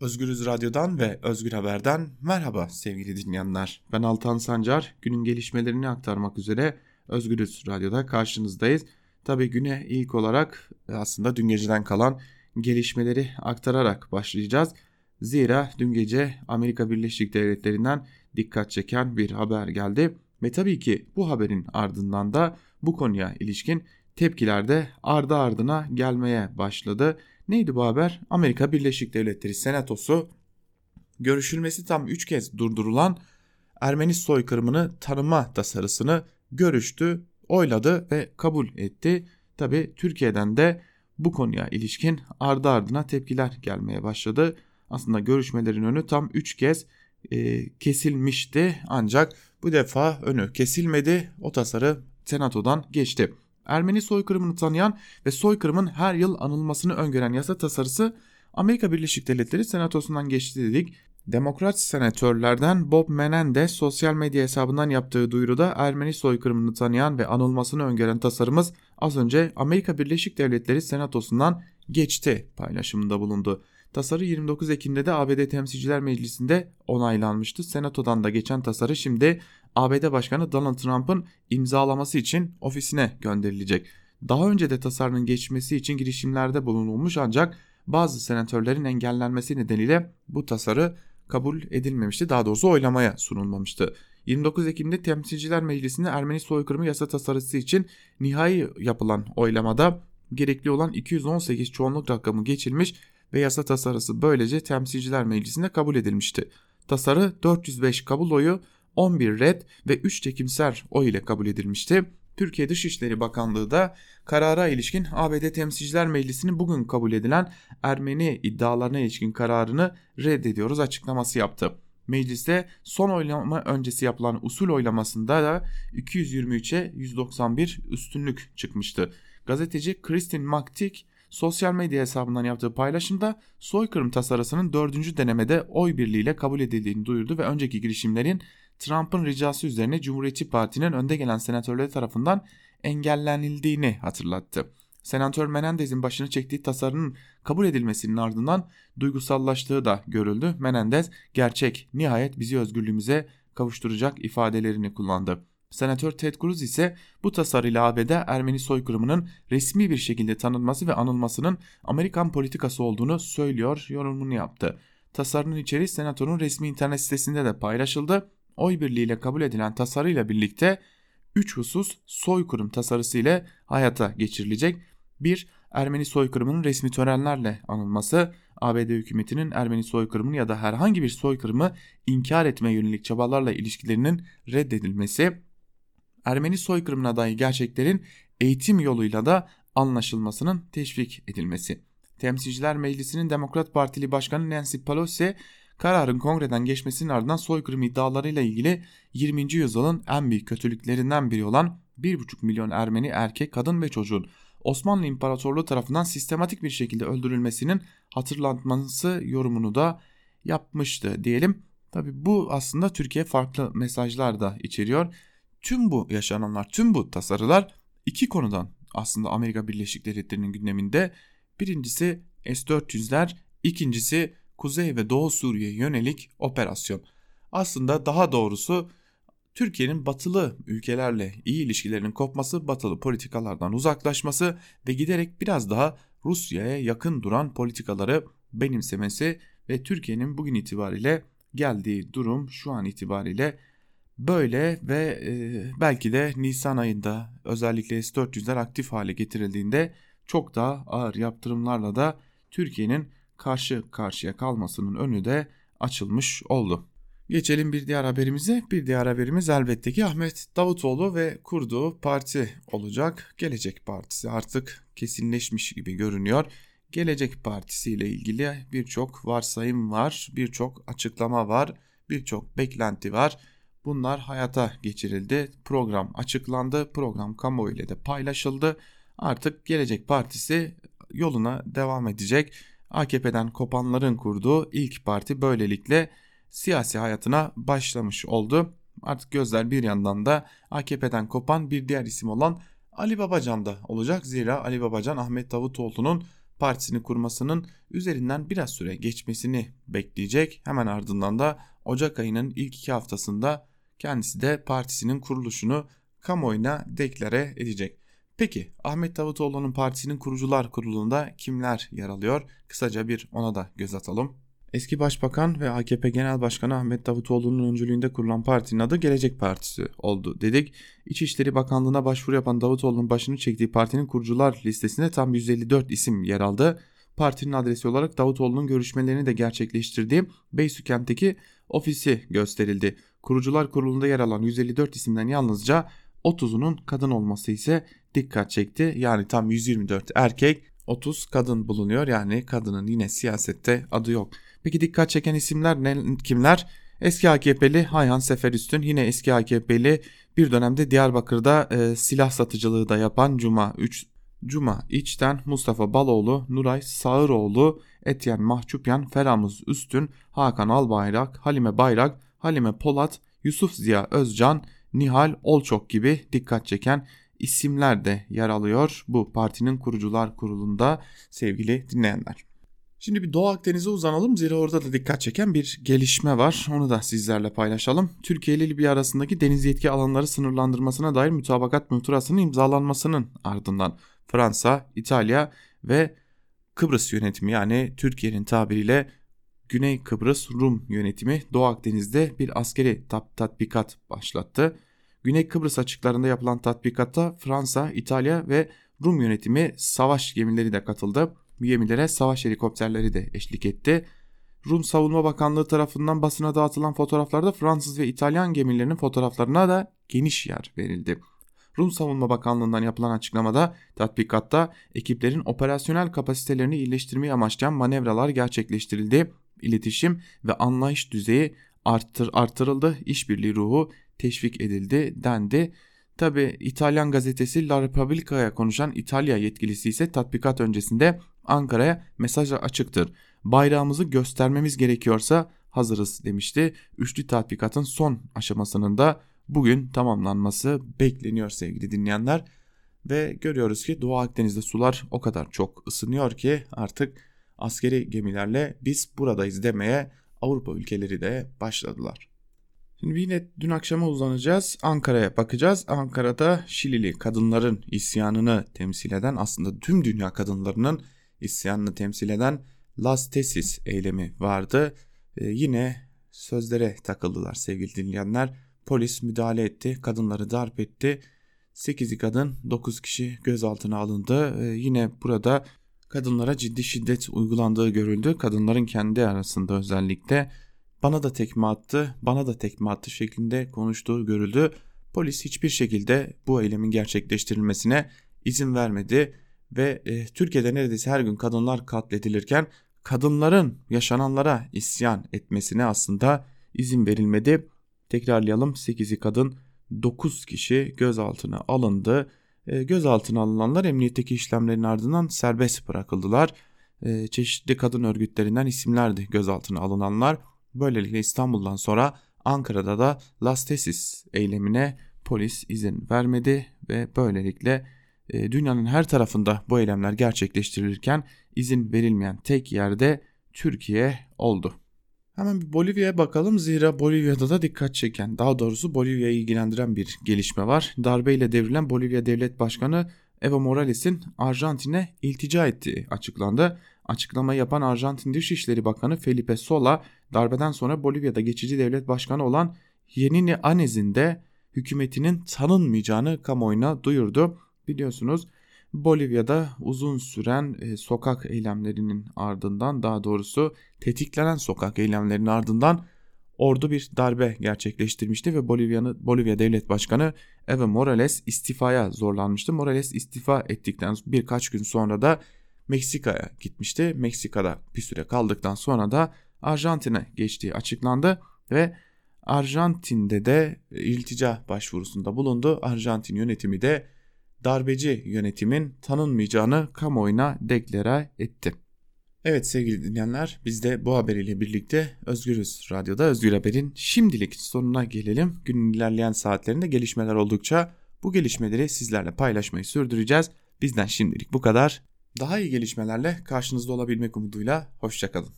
Özgürüz Radyo'dan ve Özgür Haber'den merhaba sevgili dinleyenler. Ben Altan Sancar. Günün gelişmelerini aktarmak üzere Özgürüz Radyo'da karşınızdayız. Tabi güne ilk olarak aslında dün geceden kalan gelişmeleri aktararak başlayacağız. Zira dün gece Amerika Birleşik Devletleri'nden dikkat çeken bir haber geldi. Ve tabii ki bu haberin ardından da bu konuya ilişkin tepkiler de ardı ardına gelmeye başladı. Neydi bu haber? Amerika Birleşik Devletleri Senatosu görüşülmesi tam 3 kez durdurulan Ermeni soykırımını tanıma tasarısını görüştü, oyladı ve kabul etti. Tabi Türkiye'den de bu konuya ilişkin ardı ardına tepkiler gelmeye başladı. Aslında görüşmelerin önü tam 3 kez e, kesilmişti ancak bu defa önü kesilmedi. O tasarı senatodan geçti. Ermeni soykırımını tanıyan ve soykırımın her yıl anılmasını öngören yasa tasarısı Amerika Birleşik Devletleri Senatosu'ndan geçti dedik. Demokrat senatörlerden Bob Menendez sosyal medya hesabından yaptığı duyuruda Ermeni soykırımını tanıyan ve anılmasını öngören tasarımız az önce Amerika Birleşik Devletleri Senatosu'ndan geçti paylaşımında bulundu. Tasarı 29 Ekim'de de ABD Temsilciler Meclisi'nde onaylanmıştı. Senato'dan da geçen tasarı şimdi ABD Başkanı Donald Trump'ın imzalaması için ofisine gönderilecek. Daha önce de tasarının geçmesi için girişimlerde bulunulmuş ancak bazı senatörlerin engellenmesi nedeniyle bu tasarı kabul edilmemişti. Daha doğrusu oylamaya sunulmamıştı. 29 Ekim'de Temsilciler Meclisi'nde Ermeni soykırımı yasa tasarısı için nihai yapılan oylamada gerekli olan 218 çoğunluk rakamı geçilmiş ve yasa tasarısı böylece Temsilciler Meclisi'nde kabul edilmişti. Tasarı 405 kabul oyu, 11 red ve 3 çekimser oy ile kabul edilmişti. Türkiye Dışişleri Bakanlığı da karara ilişkin ABD Temsilciler Meclisi'nin bugün kabul edilen Ermeni iddialarına ilişkin kararını reddediyoruz açıklaması yaptı. Mecliste son oylama öncesi yapılan usul oylamasında da 223'e 191 üstünlük çıkmıştı. Gazeteci Kristin Maktik sosyal medya hesabından yaptığı paylaşımda soykırım tasarısının dördüncü denemede oy birliğiyle kabul edildiğini duyurdu ve önceki girişimlerin Trump'ın ricası üzerine Cumhuriyetçi Parti'nin önde gelen senatörleri tarafından engellenildiğini hatırlattı. Senatör Menendez'in başını çektiği tasarının kabul edilmesinin ardından duygusallaştığı da görüldü. Menendez gerçek nihayet bizi özgürlüğümüze kavuşturacak ifadelerini kullandı. Senatör Ted Cruz ise bu tasarıyla ABD Ermeni soykırımının resmi bir şekilde tanınması ve anılmasının Amerikan politikası olduğunu söylüyor yorumunu yaptı. Tasarının içeriği senatörün resmi internet sitesinde de paylaşıldı. Oy birliğiyle kabul edilen tasarıyla birlikte 3 husus soykırım tasarısı ile hayata geçirilecek. 1. Ermeni soykırımının resmi törenlerle anılması, ABD hükümetinin Ermeni soykırımını ya da herhangi bir soykırımı inkar etme yönelik çabalarla ilişkilerinin reddedilmesi, Ermeni soykırımına dair gerçeklerin eğitim yoluyla da anlaşılmasının teşvik edilmesi. Temsilciler Meclisi'nin Demokrat Partili Başkanı Nancy Pelosi kararın kongreden geçmesinin ardından soykırım iddialarıyla ilgili 20. yüzyılın en büyük kötülüklerinden biri olan 1,5 milyon Ermeni erkek, kadın ve çocuğun Osmanlı İmparatorluğu tarafından sistematik bir şekilde öldürülmesinin hatırlatması yorumunu da yapmıştı diyelim. Tabi bu aslında Türkiye farklı mesajlar da içeriyor. Tüm bu yaşananlar, tüm bu tasarılar iki konudan aslında Amerika Birleşik Devletleri'nin gündeminde. Birincisi S-400'ler, ikincisi Kuzey ve Doğu Suriye yönelik operasyon. Aslında daha doğrusu Türkiye'nin batılı ülkelerle iyi ilişkilerinin kopması, batılı politikalardan uzaklaşması ve giderek biraz daha Rusya'ya yakın duran politikaları benimsemesi ve Türkiye'nin bugün itibariyle geldiği durum şu an itibariyle Böyle ve e, belki de Nisan ayında özellikle S-400'ler aktif hale getirildiğinde çok daha ağır yaptırımlarla da Türkiye'nin karşı karşıya kalmasının önü de açılmış oldu. Geçelim bir diğer haberimize. Bir diğer haberimiz elbette ki Ahmet Davutoğlu ve kurduğu parti olacak. Gelecek Partisi artık kesinleşmiş gibi görünüyor. Gelecek Partisi ile ilgili birçok varsayım var, birçok açıklama var, birçok beklenti var. Bunlar hayata geçirildi. Program açıklandı. Program kamuoyu ile de paylaşıldı. Artık Gelecek Partisi yoluna devam edecek. AKP'den kopanların kurduğu ilk parti böylelikle siyasi hayatına başlamış oldu. Artık gözler bir yandan da AKP'den kopan bir diğer isim olan Ali Babacan'da olacak. Zira Ali Babacan Ahmet Davutoğlu'nun partisini kurmasının üzerinden biraz süre geçmesini bekleyecek. Hemen ardından da Ocak ayının ilk iki haftasında kendisi de partisinin kuruluşunu kamuoyuna deklare edecek. Peki Ahmet Davutoğlu'nun partisinin kurucular kurulunda kimler yer alıyor? Kısaca bir ona da göz atalım. Eski Başbakan ve AKP Genel Başkanı Ahmet Davutoğlu'nun öncülüğünde kurulan partinin adı Gelecek Partisi oldu dedik. İçişleri Bakanlığı'na başvuru yapan Davutoğlu'nun başını çektiği partinin kurucular listesinde tam 154 isim yer aldı. Partinin adresi olarak Davutoğlu'nun görüşmelerini de gerçekleştirdiği Beysükent'teki ofisi gösterildi. Kurucular kurulunda yer alan 154 isimden yalnızca 30'unun kadın olması ise dikkat çekti. Yani tam 124 erkek 30 kadın bulunuyor yani kadının yine siyasette adı yok. Peki dikkat çeken isimler ne, kimler? Eski AKP'li Hayhan Seferüstün yine eski AKP'li bir dönemde Diyarbakır'da e, silah satıcılığı da yapan Cuma 3 Cuma İçten, Mustafa Baloğlu, Nuray Sağıroğlu, Etyen Mahçupyan, Feramuz Üstün, Hakan Albayrak, Halime Bayrak, Halime Polat, Yusuf Ziya Özcan, Nihal Olçok gibi dikkat çeken isimler de yer alıyor bu partinin kurucular kurulunda sevgili dinleyenler. Şimdi bir Doğu Akdeniz'e uzanalım zira orada da dikkat çeken bir gelişme var. Onu da sizlerle paylaşalım. Türkiye ile Libya arasındaki deniz yetki alanları sınırlandırmasına dair mütabakat muhtırasının imzalanmasının ardından Fransa, İtalya ve Kıbrıs yönetimi yani Türkiye'nin tabiriyle Güney Kıbrıs Rum yönetimi Doğu Akdeniz'de bir askeri tatbikat başlattı. Güney Kıbrıs açıklarında yapılan tatbikatta Fransa, İtalya ve Rum yönetimi savaş gemileri de katıldı. Bu gemilere savaş helikopterleri de eşlik etti. Rum Savunma Bakanlığı tarafından basına dağıtılan fotoğraflarda Fransız ve İtalyan gemilerinin fotoğraflarına da geniş yer verildi. Rum Savunma Bakanlığı'ndan yapılan açıklamada tatbikatta ekiplerin operasyonel kapasitelerini iyileştirmeyi amaçlayan manevralar gerçekleştirildi. İletişim ve anlayış düzeyi arttır, artırıldı. İşbirliği ruhu teşvik edildi dendi. Tabi İtalyan gazetesi La Repubblica'ya konuşan İtalya yetkilisi ise tatbikat öncesinde Ankara'ya mesaj açıktır. Bayrağımızı göstermemiz gerekiyorsa hazırız demişti. Üçlü tatbikatın son aşamasının da bugün tamamlanması bekleniyor sevgili dinleyenler. Ve görüyoruz ki Doğu Akdeniz'de sular o kadar çok ısınıyor ki artık askeri gemilerle biz buradayız demeye Avrupa ülkeleri de başladılar. Şimdi yine dün akşama uzanacağız. Ankara'ya bakacağız. Ankara'da Şilili kadınların isyanını temsil eden aslında tüm dünya kadınlarının isyanını temsil eden Las Tesis eylemi vardı. Ee, yine sözlere takıldılar sevgili dinleyenler. Polis müdahale etti, kadınları darp etti. 8'i kadın, 9 kişi gözaltına alındı. Ee, yine burada kadınlara ciddi şiddet uygulandığı görüldü. Kadınların kendi arasında özellikle bana da tekme attı, bana da tekme attı şeklinde konuştuğu görüldü. Polis hiçbir şekilde bu eylemin gerçekleştirilmesine izin vermedi ve e, Türkiye'de neredeyse her gün kadınlar katledilirken kadınların yaşananlara isyan etmesine aslında izin verilmedi. Tekrarlayalım 8'i kadın 9 kişi gözaltına alındı. E, gözaltına alınanlar emniyetteki işlemlerin ardından serbest bırakıldılar. E, çeşitli kadın örgütlerinden isimlerdi gözaltına alınanlar. Böylelikle İstanbul'dan sonra Ankara'da da Lastesis eylemine polis izin vermedi ve böylelikle e, dünyanın her tarafında bu eylemler gerçekleştirilirken izin verilmeyen tek yerde Türkiye oldu. Hemen bir Bolivya'ya bakalım zira Bolivya'da da dikkat çeken daha doğrusu Bolivya'yı ilgilendiren bir gelişme var. Darbeyle devrilen Bolivya Devlet Başkanı Evo Morales'in Arjantin'e iltica ettiği açıklandı. Açıklama yapan Arjantin Dışişleri Bakanı Felipe Sola darbeden sonra Bolivya'da geçici devlet başkanı olan Yenini Anez'in de hükümetinin tanınmayacağını kamuoyuna duyurdu. Biliyorsunuz Bolivya'da uzun süren e, sokak eylemlerinin ardından daha doğrusu tetiklenen sokak eylemlerinin ardından ordu bir darbe gerçekleştirmişti ve Bolivya'nın Bolivya Devlet Başkanı Evo Morales istifaya zorlanmıştı. Morales istifa ettikten birkaç gün sonra da Meksika'ya gitmişti. Meksika'da bir süre kaldıktan sonra da Arjantin'e geçtiği açıklandı ve Arjantin'de de iltica başvurusunda bulundu. Arjantin yönetimi de darbeci yönetimin tanınmayacağını kamuoyuna deklare etti. Evet sevgili dinleyenler biz de bu haberiyle birlikte Özgürüz Radyo'da Özgür Haber'in şimdilik sonuna gelelim. Günün ilerleyen saatlerinde gelişmeler oldukça bu gelişmeleri sizlerle paylaşmayı sürdüreceğiz. Bizden şimdilik bu kadar. Daha iyi gelişmelerle karşınızda olabilmek umuduyla hoşçakalın.